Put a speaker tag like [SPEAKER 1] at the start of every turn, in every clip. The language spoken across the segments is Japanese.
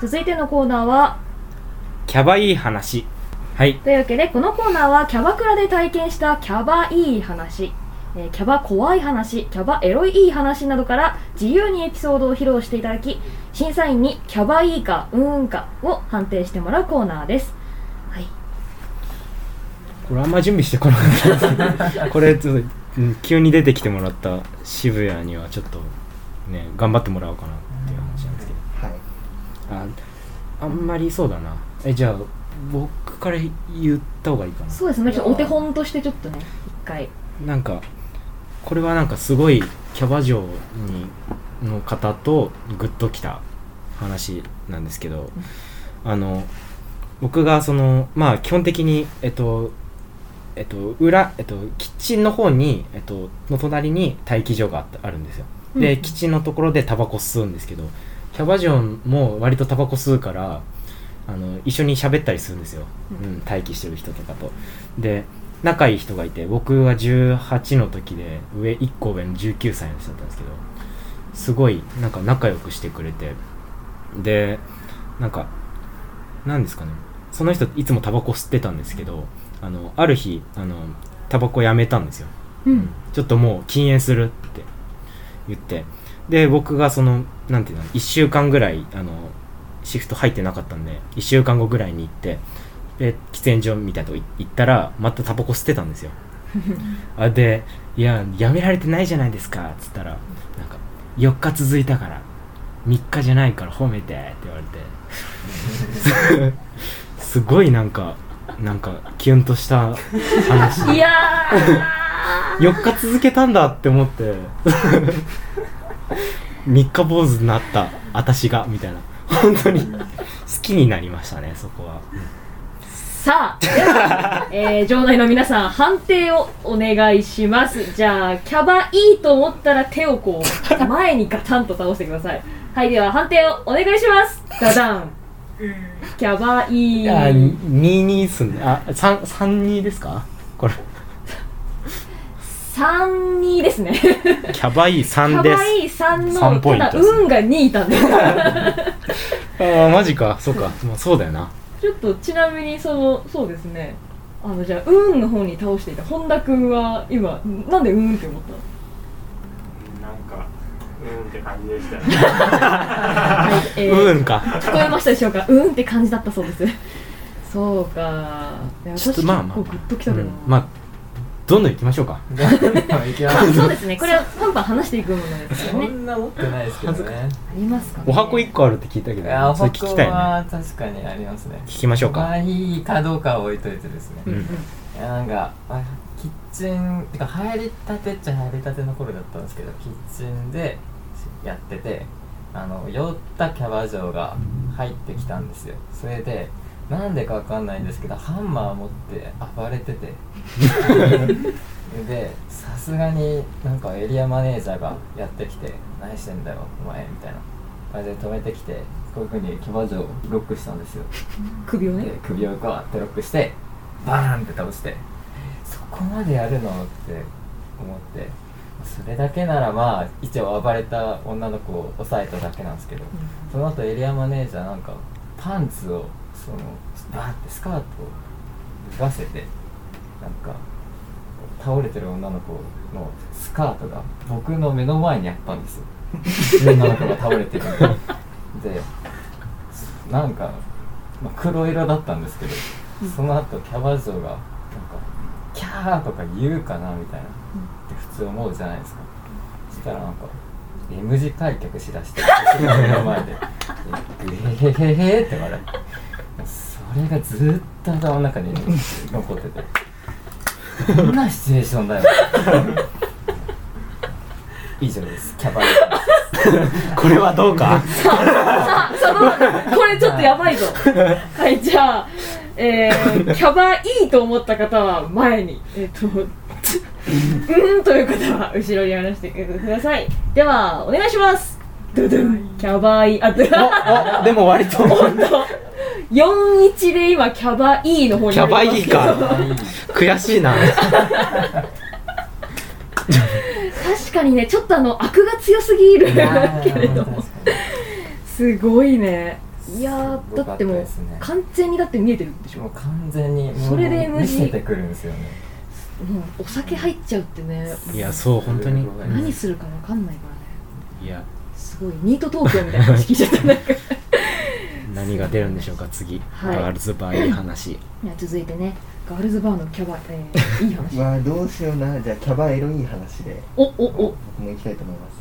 [SPEAKER 1] 続いてのコーナーは
[SPEAKER 2] キャバいい話。はい。
[SPEAKER 1] というわけでこのコーナーはキャバクラで体験したキャバいい話、えーキャバ怖い話キャバエロいい話などから自由にエピソードを披露していただき審査員にキャバいいかうーんかを判定してもらうコーナーです。はい。
[SPEAKER 2] これあんま準備してこなかったですこれちょっとうん急に出てきてもらった渋谷にはちょっとね頑張ってもらおうかなっああんまりそうだな。えじゃあ僕から言った方がいいかな。
[SPEAKER 1] そうですね。ちょっとお手本としてちょっとね一回。
[SPEAKER 2] なんかこれはなんかすごいキャバ嬢にの方とグッときた話なんですけどあの僕がそのまあ基本的にえっとえっと裏えっとキッチンの方にえっとの隣に待機所があったあるんですよ。で、
[SPEAKER 1] うん。
[SPEAKER 2] キッチンのところでタバコ吸うんですけどキャバ嬢も割とタバコ吸うからあの一緒に喋ったりするんですよ、
[SPEAKER 1] う
[SPEAKER 2] うん、待機してる人とかと。で仲いい人がいて僕は18の時で上1個上の19歳の人だったんですけどすごいなんか仲良くしてくれてでなんかなんですかね。その人いつもタバコ吸ってたんですけどあのある日あのタバコやめたんですよ。
[SPEAKER 1] うん。
[SPEAKER 2] ちょっともう禁煙するって言ってで僕がそのなんていうの1週間ぐらいあのシフト入ってなかったんで1週間後ぐらいに行ってで喫煙所みたいなとこ行ったらまたタバコ吸ってたんですよ。あで「いややめられてないじゃないですか」っつったらなんか「4日続いたから3日じゃないから褒めて」って言われて。すごいなんかなんかキュンとした話。
[SPEAKER 1] いやー。
[SPEAKER 2] 4日続けたんだって思って3日坊主になった私がみたいな本当に好きになりましたねそこは
[SPEAKER 1] さあ、では、えー、場内の皆さん、判定をお願いします。じゃあ、キャバいいと思ったら手をこう、前にガタンと倒してください。はい、では判定をお願いします。ダダン。キャバいい。
[SPEAKER 2] あ22っすねあ三32ですか？これ
[SPEAKER 1] 3、2ですね。
[SPEAKER 2] キャバいい
[SPEAKER 1] キ
[SPEAKER 2] 3です。
[SPEAKER 1] ャバいい3の、ただ、運が2いたんで。
[SPEAKER 2] あーマジか。そうか。もうそうだよな。
[SPEAKER 1] ちょっと、ちなみに、その、そうですね。あの、じゃあ、運の方に倒していた本田君は、今、なんで運って思ったの？
[SPEAKER 3] なんかうんって感じでした。ね
[SPEAKER 1] はい、えー
[SPEAKER 2] うんか。
[SPEAKER 1] 聞こえましたでしょうか？うんって感じだったそうです。そうか。
[SPEAKER 2] ちょっとまあまあ
[SPEAKER 1] 構グッときたけどな、
[SPEAKER 2] うん。まあどんどん行きましょうか。
[SPEAKER 1] そうですね。これはパンパン話していくものです
[SPEAKER 4] そ
[SPEAKER 1] よね。
[SPEAKER 4] んな持ってないですけどね。
[SPEAKER 1] ありますか、ね、
[SPEAKER 2] お箱1個あるって聞いたけど
[SPEAKER 4] いやお
[SPEAKER 2] それ聞きたい
[SPEAKER 4] 確かにありますね。
[SPEAKER 2] 聞きましょうか。
[SPEAKER 4] まあいいかどうかは置いといてですね、
[SPEAKER 1] うん
[SPEAKER 4] なんか、まあ、キッチンてか入りたてっちゃ入りたての頃だったんですけどキッチンでやっててあの酔ったキャバ嬢が入ってきたんですよ。それでなんでかわかんないんですけどハンマー持って暴れてて。でさすがになんかエリアマネージャーがやってきて「何してんだよお前」みたいな。感じで止めてきてこういうふうにキャバ嬢をロックしたんですよ。
[SPEAKER 1] 首をね。
[SPEAKER 4] で首をガーってロックしてバーンって倒して。そこまでやるの？って思って。それだけならまあ一応暴れた女の子を抑えただけなんですけどその後エリアマネージャーなんかパンツをそのバーってスカートを脱がせてなんか倒れてる女の子のスカートが僕の目の前にあったんですよ。女の子が倒れてるので。なんか、まあ、黒色だったんですけどその後キャバ嬢がなんか「キャー」とか言うかなみたいな。って普通思うじゃないですか。そしたらなんか M 字開脚しだして 目の前で「えへへへ」って言われてそれがずっと頭の中に残ってて。どんなシチュエーションだよ。以上です。キャバ嬢
[SPEAKER 2] これはどうか？
[SPEAKER 1] さあそのこれちょっとやばいぞ。はいじゃあえー、キャバいいと思った方は前にえっ、とうんという方は後ろに話してください。ではお願いします。ドゥドゥンキャバいいあ
[SPEAKER 2] でも割と。
[SPEAKER 1] 本当41で今キャバいいの方に
[SPEAKER 2] キャバいいか。悔しいな。
[SPEAKER 1] 確かにねちょっとあの悪が強すぎる。けれども。すごいね。いやだってもう完全にだって見えてるんでしょ。
[SPEAKER 4] もう完全に
[SPEAKER 1] それで
[SPEAKER 4] 見
[SPEAKER 1] MG
[SPEAKER 4] せてくるんですよね。
[SPEAKER 1] もうお酒入っちゃうってね。
[SPEAKER 2] いやそう本当に。
[SPEAKER 1] 何するか分かんないからね。
[SPEAKER 2] いや。
[SPEAKER 1] すごいニート東京みたいな話聞いちゃったなんか
[SPEAKER 2] 何が出るんでしょうか次、
[SPEAKER 1] はい。
[SPEAKER 2] ガールズバーいい話。
[SPEAKER 1] いや続いてね。ガールズバーのキャバ、えー、いい話。
[SPEAKER 5] わあどうしような。じゃあキャバエロいい話で。
[SPEAKER 1] おおお。
[SPEAKER 5] 僕も行きたいと思います。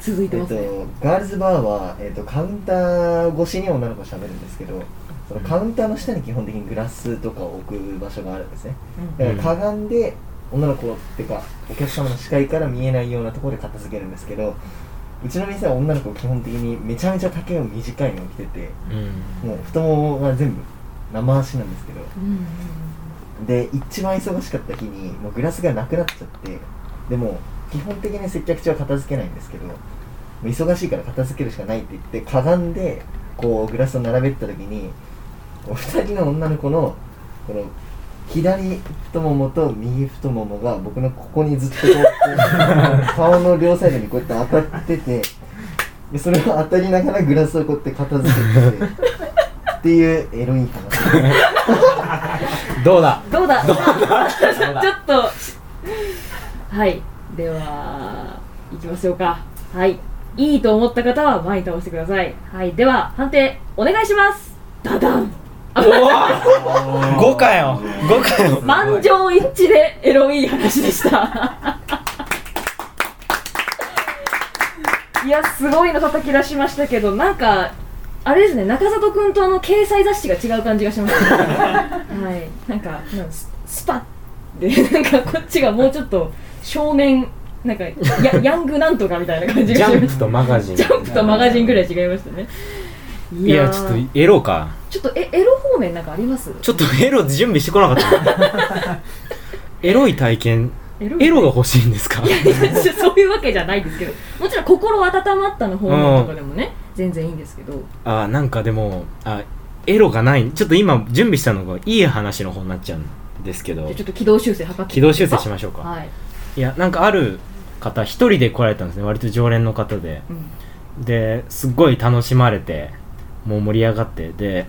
[SPEAKER 1] 続いて
[SPEAKER 5] えっと
[SPEAKER 1] ますね、
[SPEAKER 5] ガールズバーは、えっと、カウンター越しに女の子と喋るんですけどそのカウンターの下に基本的にグラスとかを置く場所があるんですね。だからかがんで女の子っていうかお客様の視界から見えないようなところで片付けるんですけどうちの店は女の子基本的にめちゃめちゃ丈が短いのを着てて
[SPEAKER 2] うん。
[SPEAKER 5] もう太ももが全部生足なんですけど
[SPEAKER 1] うんうん
[SPEAKER 5] で一番忙しかった日にもうグラスがなくなっちゃってでも基本的に接客中は片付けないんですけど忙しいから片付けるしかないって言ってかがんでこうグラスを並べてた時にこう2人の女の子のこの左太ももと右太ももが僕のここにずっとこう顔の両サイドにこうやって当たっててでそれを当たりながらグラスをこうやって片付けててっていうエロい話。
[SPEAKER 2] どうだ？
[SPEAKER 1] どうだ？ちょっとはい。では行きましょうか。はい。いいと思った方は前に倒してください。はい。では判定お願いします。ダダン
[SPEAKER 2] 5かよ。5かよ。
[SPEAKER 1] 満場一致でエロい話でした。いやすごいの叩き出しましたけどなんかあれですね中里君とあの掲載雑誌が違う感じがしましたね。はい。なんかなんかススパッでなんかこっちがもうちょっと少年なんかヤヤングなんとかみたいな感じ
[SPEAKER 2] ジ
[SPEAKER 1] がしました
[SPEAKER 2] ャンプとマガジン。
[SPEAKER 1] ジャンプとマガジンぐらい違いましたね。い
[SPEAKER 2] いやちょっとエロか
[SPEAKER 1] ちょっとえエロ方面なんかあります？
[SPEAKER 2] ちょっとエロ準備してこなかった。エロい体験。
[SPEAKER 1] エロ
[SPEAKER 2] エロが欲しいんですか？
[SPEAKER 1] そういうわけじゃないですけど。もちろん心温まったの方面とかでもね、全然いいんですけど。
[SPEAKER 2] あなんかでもあエロがない。ちょっと今準備したのがいい話の方になっちゃうんですけど。
[SPEAKER 1] ちょっと軌道修正図って
[SPEAKER 2] 軌道修正しましょうか、
[SPEAKER 1] はい、
[SPEAKER 2] いやなんかある方一人で来られたんですね。割と常連の方で。
[SPEAKER 1] うん、
[SPEAKER 2] ですっごい楽しまれてもう盛り上がってで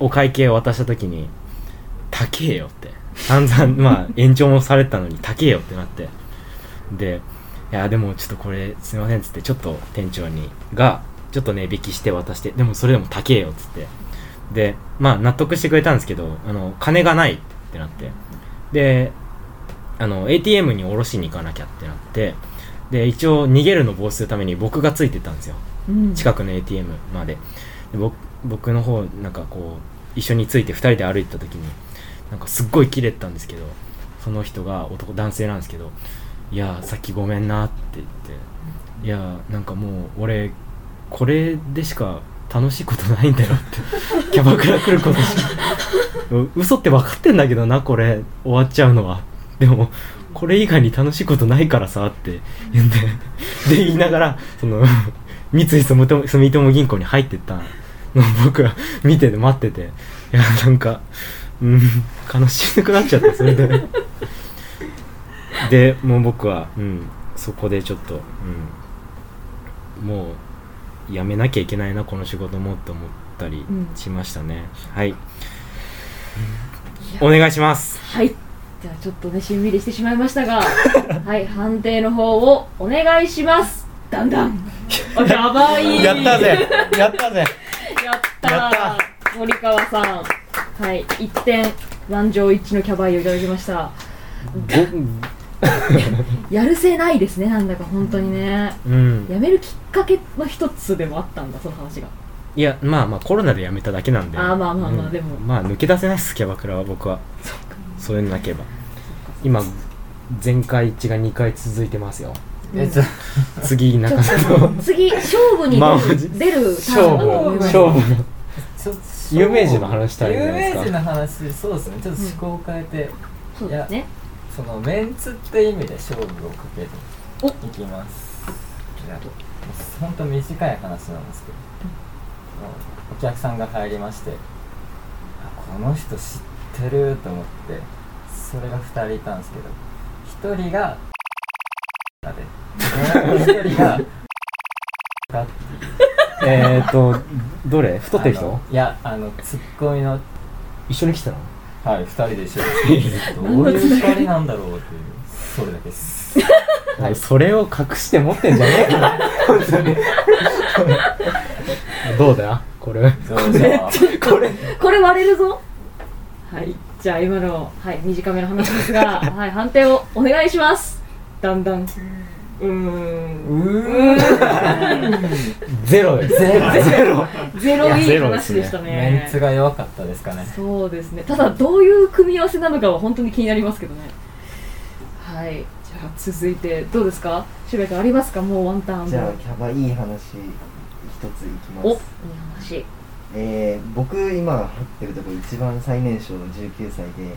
[SPEAKER 2] お会計を渡した時に「高えよ」って。散々まあ 延長もされてたのに「高えよ」ってなって。で「いやでもちょっとこれすいません」っつってちょっと店長にがちょっと値引きして渡してでもそれでも高えよっつって。でまあ納得してくれたんですけどあの金がないってなって。であの ATM に下ろしに行かなきゃってなって。で一応逃げるのを防止するために僕がついてったんですよ。
[SPEAKER 1] うん、
[SPEAKER 2] 近くの ATM までで僕僕の方なんかこう一緒について2人で歩いてた時になんかすっごいキレてたんですけどその人が男男性なんですけど「いやさっきごめんな」って言って「いやなんかもう俺これでしか楽しいことないんだよ」って キャバクラ来ることしか。う嘘って分かってんだけどなこれ終わっちゃうのは。でもこれ以外に楽しいことないからさって言うんで。で言いながらその三井住友住友銀行に入ってった 僕は見てて待ってて。いやなんかうん悲しくなっちゃってそれで。でもう僕は、うん、そこでちょっと、うん、もうやめなきゃいけないなこの仕事もって思ったり
[SPEAKER 1] うん。
[SPEAKER 2] しましたね、はい。お願いします。
[SPEAKER 1] はい。じゃあちょっとねしんみりしてしまいましたが はい判定の方をお願いします。だんだんあやばい。
[SPEAKER 2] やったぜ。やったぜ
[SPEAKER 1] やった森川さん。はい。1点満場一致のキャバイをいただきました。やるせないですねなんだか本当にね。
[SPEAKER 2] うん。
[SPEAKER 1] やめるきっかけの一つでもあったんだその話が。
[SPEAKER 2] いやまあまあコロナで辞めただけなんで。
[SPEAKER 1] あーまあまあまあ
[SPEAKER 2] うん。
[SPEAKER 1] でも。
[SPEAKER 2] まあ抜け出せないっすキャバクラは僕は。そういうのなければ。今全回一が2回続いてますよ。
[SPEAKER 4] えちょ
[SPEAKER 2] 次中
[SPEAKER 1] ちょっ
[SPEAKER 2] 里
[SPEAKER 1] と次勝負に
[SPEAKER 2] まあ
[SPEAKER 1] 出る
[SPEAKER 2] 勝負勝負有名人の話したらいいんじゃないですか。
[SPEAKER 4] 有名人の話そうですね。ちょっと思考を変えて、
[SPEAKER 1] そうですね。
[SPEAKER 4] そのメンツって意味で勝負をかけて
[SPEAKER 1] お。
[SPEAKER 4] いきます。じゃあほんと短い話なんですけど、お客さんが入りましてあこの人知ってると思ってそれが2人いたんですけど1人が でもう1人が がっていう
[SPEAKER 2] えっとどれ？太ってる人？
[SPEAKER 4] いやあのツッコミの。
[SPEAKER 2] 一緒に来てたの？
[SPEAKER 4] はい二人で一緒に。どういう二人なんだろうっていう。それだけです。
[SPEAKER 2] はい、それを隠して持ってんじゃねえか本当に。どうだ？これ。これ
[SPEAKER 1] これ割れるぞ。はいじゃあ今の、はい、短めの話ですが、はい、判定をお願いします。だんだん。うーん。
[SPEAKER 4] うー
[SPEAKER 2] ゼロです。
[SPEAKER 4] ゼロ。
[SPEAKER 2] ゼロ。
[SPEAKER 1] ゼロいい
[SPEAKER 2] ゼロですね。
[SPEAKER 1] 話でしたね。
[SPEAKER 4] メンツが弱かったですかね。
[SPEAKER 1] そうですね。ただどういう組み合わせなのかは本当に気になりますけどね。はい。じゃあ続いてどうですか？渋谷君ありますか？もうワンターン。
[SPEAKER 5] じゃあキャバいい話一ついきます。
[SPEAKER 1] おいい話。
[SPEAKER 5] えー、僕今入ってるとこ一番最年少の19歳
[SPEAKER 2] うん
[SPEAKER 5] で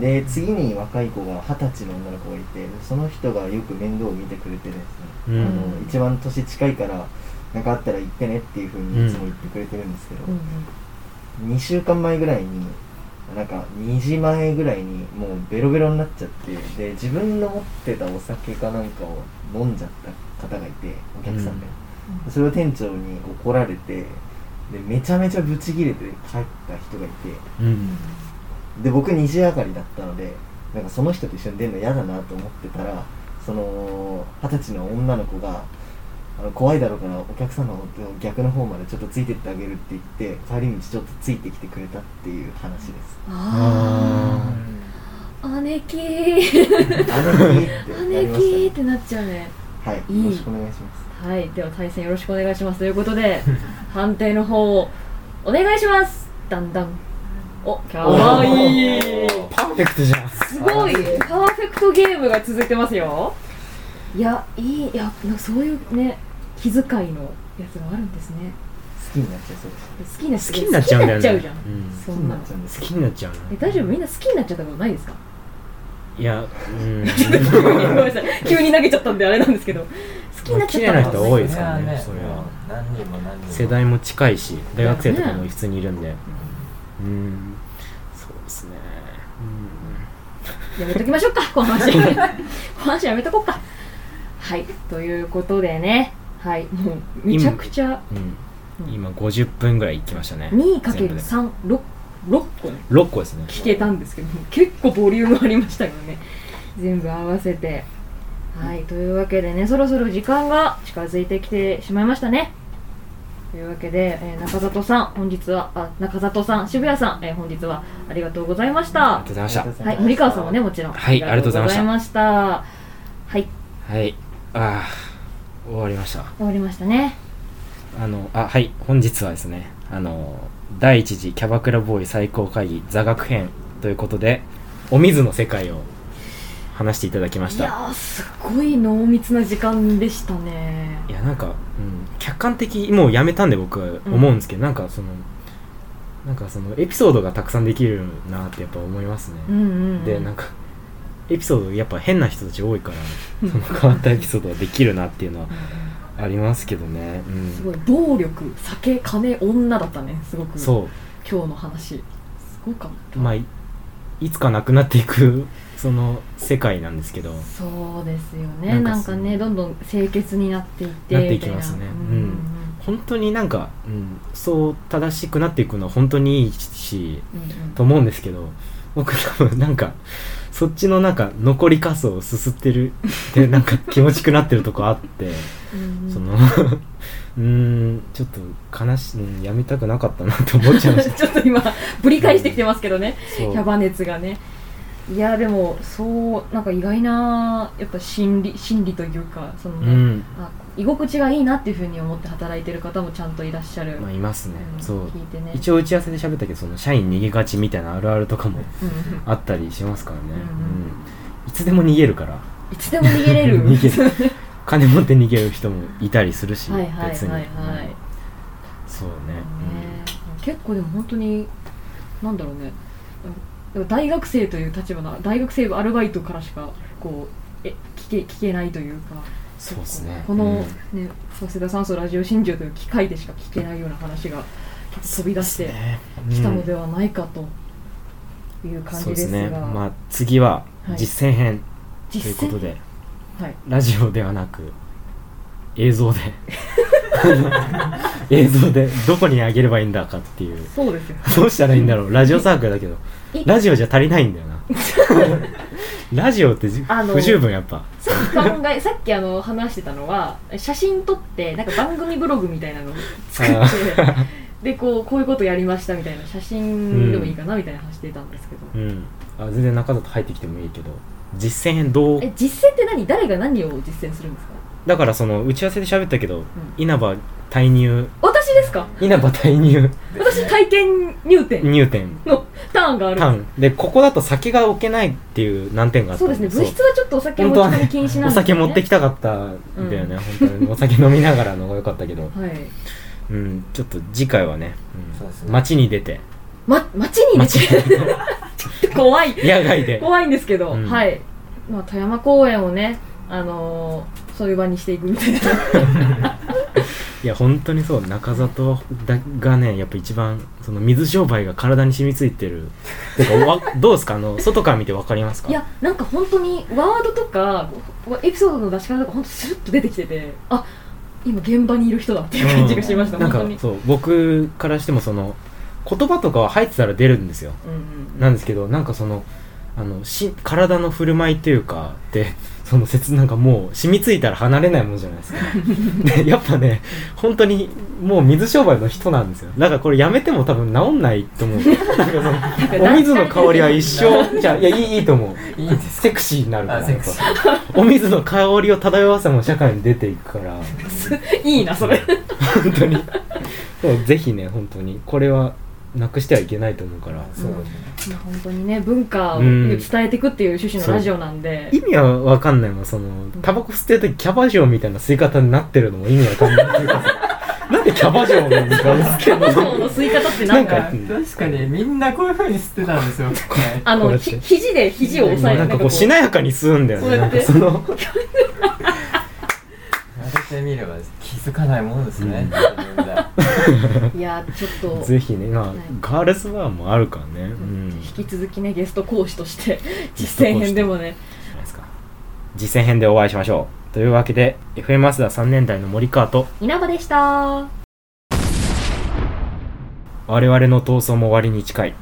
[SPEAKER 5] で次に若い子が二十歳の女の子がいてその人がよく面倒を見てくれてるんですね、
[SPEAKER 2] うん。
[SPEAKER 5] あの一番年近いから何かあったら言ってねっていうふうにいつも言ってくれてるんですけど、
[SPEAKER 1] うん
[SPEAKER 5] 2週間前ぐらいになんか2時前ぐらいにもうベロベロになっちゃってで自分の持ってたお酒かなんかを飲んじゃった方がいてお客さんで、それを店長に怒られてでめちゃめちゃブチギレて帰った人がいて
[SPEAKER 2] うん
[SPEAKER 5] で僕2時上がりだったのでなんかその人と一緒に出るの嫌だなと思ってたらその二十歳の女の子があの怖いだろうからお客さんの逆の方までちょっとついてってあげるって言って帰り道ちょっとついてきてくれたっていう話です。
[SPEAKER 1] ああ姉貴。ー
[SPEAKER 5] 姉貴ってな
[SPEAKER 1] 姉貴ーってなっちゃうね。
[SPEAKER 5] はい。
[SPEAKER 1] いい。
[SPEAKER 5] よろしくお願いします。
[SPEAKER 1] はい。では対戦よろしくお願いします。ということで 判定の方をお願いします。だんだんおかわいい。
[SPEAKER 2] パーフェクトじゃん。
[SPEAKER 1] すごい。パーフェクトゲームが続いてますよ。いやいい。いやそういうね気遣いのやつがあるんですね。
[SPEAKER 5] 好きになっちゃいそうです
[SPEAKER 1] 好き
[SPEAKER 2] になっちゃうんだよね。
[SPEAKER 1] 好きになっちゃうじゃん、
[SPEAKER 2] うん。
[SPEAKER 1] そんなの。
[SPEAKER 5] 好きになっちゃう
[SPEAKER 2] 好きにな。っちゃうな
[SPEAKER 1] え大丈夫？みんな好きになっちゃったことないですか？
[SPEAKER 2] いやうん。
[SPEAKER 1] ごめんなさい。急に投げちゃったんであれなんですけど。好きになっちゃった
[SPEAKER 2] 綺麗な人多いですからねそれは。
[SPEAKER 4] 何人も何人も。
[SPEAKER 2] 世代も近いし大学生とかも普通にいるんでうん。そうですね。
[SPEAKER 1] やめときましょうかこの話。この話やめとこうか。はい。ということでね。はい。もうめちゃくちゃ。
[SPEAKER 2] うん、うん。
[SPEAKER 1] うん
[SPEAKER 2] 今50分ぐらい行きましたね。全部で。
[SPEAKER 1] 2×36 6個ね。
[SPEAKER 2] 6個ですね。
[SPEAKER 1] 聞けたんですけど結構ボリュームありましたよね。全部合わせて。はい。というわけでねそろそろ時間が近づいてきてしまいましたねというわけで、えー中里さん本日はあ中里さん渋谷さん、えー本日はありがとうございました。
[SPEAKER 2] ありがとうございました。
[SPEAKER 1] はい森川さんもねもちろん
[SPEAKER 2] はいありがとうございました。
[SPEAKER 1] はい。
[SPEAKER 2] はい。あー終わりました。
[SPEAKER 1] 終わりましたね。
[SPEAKER 2] あのあはい本日はですねあの第一次キャバクラボーイ最高会議座学編ということでお水の世界を話していただきました。
[SPEAKER 1] いやーすごい濃密な時間でしたね。
[SPEAKER 2] いやなんか、うん、客観的もうやめたんで僕は思うんですけど、なんかそのなんかそのエピソードがたくさんできるなってやっぱ思いますね、
[SPEAKER 1] うんうん、うん、
[SPEAKER 2] でなんかエピソードやっぱ変な人たち多いからその変わったエピソードができるなっていうのはありますけどね、うん、
[SPEAKER 1] すごい暴力酒金女だったね。すごく。
[SPEAKER 2] そ
[SPEAKER 1] 今日の話。すごかった。
[SPEAKER 2] うまあいいつかなくなっていくその世界なんですけど。
[SPEAKER 1] そうですよね。
[SPEAKER 2] な
[SPEAKER 1] なんんかねどんどん清潔になっていって
[SPEAKER 2] なっていきますね。うん。本当になんか、うん、そう正しくなっていくのは本当にいいし
[SPEAKER 1] うんうん。うん
[SPEAKER 2] と思うんですけど僕多分なんかそっちのなんか残りカスをすすってるでなんか気持ちくなってるとこあって その うーんちょっと悲しい、うん、やめたくなかったなって思っちゃいました。
[SPEAKER 1] ちょっと今ぶり返してきてますけどね。キャバ熱がねいやでもそうなんか意外なやっぱ心理心理というかそのね、
[SPEAKER 2] うん。
[SPEAKER 1] あ居心地がいいなっていうふうに思って働いてる方もちゃんといらっしゃる、
[SPEAKER 2] まあいますね、
[SPEAKER 1] う。ん
[SPEAKER 2] そう
[SPEAKER 1] 聞いてね。
[SPEAKER 2] 一応打ち合わせで喋ったけどその社員逃げがちみたいなあるあるとかもあったりしますからね、
[SPEAKER 1] うん
[SPEAKER 2] いつでも逃げるから。
[SPEAKER 1] いつでも逃げれる？
[SPEAKER 2] 逃げる。金持って逃げる人もいたりするし
[SPEAKER 1] はいはいはいはい。
[SPEAKER 2] 別に、うんそうね、
[SPEAKER 1] ね結構でも本当になんだろうねでも大学生という立場の大学生アルバイトからしかこうえ聞け聞けないというか。
[SPEAKER 2] そうですね。
[SPEAKER 1] この、
[SPEAKER 2] うん。
[SPEAKER 1] ね早稲田酸素ラジオ新庄という機会でしか聞けないような話が飛び出して
[SPEAKER 2] ね。
[SPEAKER 1] きたのではないかという感じですす
[SPEAKER 2] ね。
[SPEAKER 1] が、
[SPEAKER 2] まあ次は
[SPEAKER 1] はい。
[SPEAKER 2] 実践編ということで、
[SPEAKER 1] はい。
[SPEAKER 2] ラジオではなく映像で 映像でどこに上げればいいんだかっていう。
[SPEAKER 1] そうですよ。
[SPEAKER 2] どうしたらいいんだろう。ラジオサークルだけど。
[SPEAKER 1] い
[SPEAKER 2] ラジオじゃ足りないんだよな。ラジオってじ
[SPEAKER 1] あの
[SPEAKER 2] 不十分やっぱ。
[SPEAKER 1] さっき考えさっきあの話してたのは写真撮ってなんか番組ブログみたいなのを作
[SPEAKER 2] あ
[SPEAKER 1] ってでこうこういうことやりましたみたいな写真でもいいかなみたいな話してたんですけど、
[SPEAKER 2] うん。あ全然中里入ってきてもいいけど。実践編どう？
[SPEAKER 1] え実践って何？誰が何を実践するんですか？
[SPEAKER 2] だからその打ち合わせで喋ったけど、稲葉退入。
[SPEAKER 1] 私ですか？
[SPEAKER 2] 稲葉退入。
[SPEAKER 1] 私体験入店。
[SPEAKER 2] 入店。
[SPEAKER 1] のターンがある。
[SPEAKER 2] タン。でここだと酒が置けないっていう難点があった
[SPEAKER 1] そうですね。部室はちょっとお酒持ち込み禁止なん
[SPEAKER 2] お
[SPEAKER 1] でね。
[SPEAKER 2] 酒持ってきたかったんだよね、本当にお酒飲みながらの方が良かったけど。
[SPEAKER 1] はい。
[SPEAKER 2] うんちょっと次回はね,、うん、
[SPEAKER 4] そうですね。
[SPEAKER 2] 街に出て。
[SPEAKER 1] ま街に
[SPEAKER 2] 街
[SPEAKER 1] 出て？ちょっと怖い。
[SPEAKER 2] 野外で。
[SPEAKER 1] 怖いんですけど、
[SPEAKER 2] うん。
[SPEAKER 1] はい、まあ、富山公園をねあのーそういう場にしていくみたいな
[SPEAKER 2] いや本当にそう中里だがねやっぱ一番その水商売が体に染みついてる。てかわ どうですか？あの外から見てわかりますか？
[SPEAKER 1] いやなんか本当にワードとかエピソードの出し方とか本当スルッと出てきててあ今現場にいる人だっていう感じがしました、
[SPEAKER 2] なんか
[SPEAKER 1] 本当に。
[SPEAKER 2] そう僕からしてもその言葉とかは入ってたら出るんですよ。
[SPEAKER 1] うんうん。
[SPEAKER 2] なんですけどなんかそのあのし体の振る舞いというかでその説なんかもう染みついたら離れないものじゃないですか。でやっぱね本当にもう水商売の人なんですよ。だからこれやめても多分治んないと思う。なんかそのお水の香りは一生じゃあいやいいいいと思う。
[SPEAKER 4] いいです
[SPEAKER 2] セクシーになるからやっぱ。お水の香りを漂わせも社会に出ていくから。
[SPEAKER 1] いいなそれ。
[SPEAKER 2] 本当に。そうぜひね本当にこれはなくしてはいけないと思うから。
[SPEAKER 4] そうですね。
[SPEAKER 1] まあ本当にね文化を
[SPEAKER 2] うん。
[SPEAKER 1] 伝えていくっていう趣旨のラジオなんで、
[SPEAKER 2] 意味は分かんないもんそのタバコ吸ってる時キャバ嬢みたいな吸い方になってるのも意味わかんないっていうかさ。なんでキャバ嬢の水が吸ってんの？
[SPEAKER 1] 今日の吸い方ってなんか。
[SPEAKER 4] 確かにみんなこういう風に吸ってたんですよ。ね
[SPEAKER 1] あの肘で肘を押さえ
[SPEAKER 2] なんかこうし
[SPEAKER 1] な
[SPEAKER 2] なやかに吸うんだよね。なん
[SPEAKER 1] そうやって
[SPEAKER 2] かその
[SPEAKER 4] 言われてみれば気づかないものですね、
[SPEAKER 1] いやちょっと。
[SPEAKER 2] ぜひねまあ
[SPEAKER 1] はい。
[SPEAKER 2] ガールズバーもあるからね。うん。
[SPEAKER 1] 引き続きねゲスト講師として 実践編でもね。
[SPEAKER 2] じゃないですか実践編でお会いしましょう。というわけで FM マスダ3年代の森川と。
[SPEAKER 1] 稲葉でした。
[SPEAKER 2] 我々の闘争も終わりに近い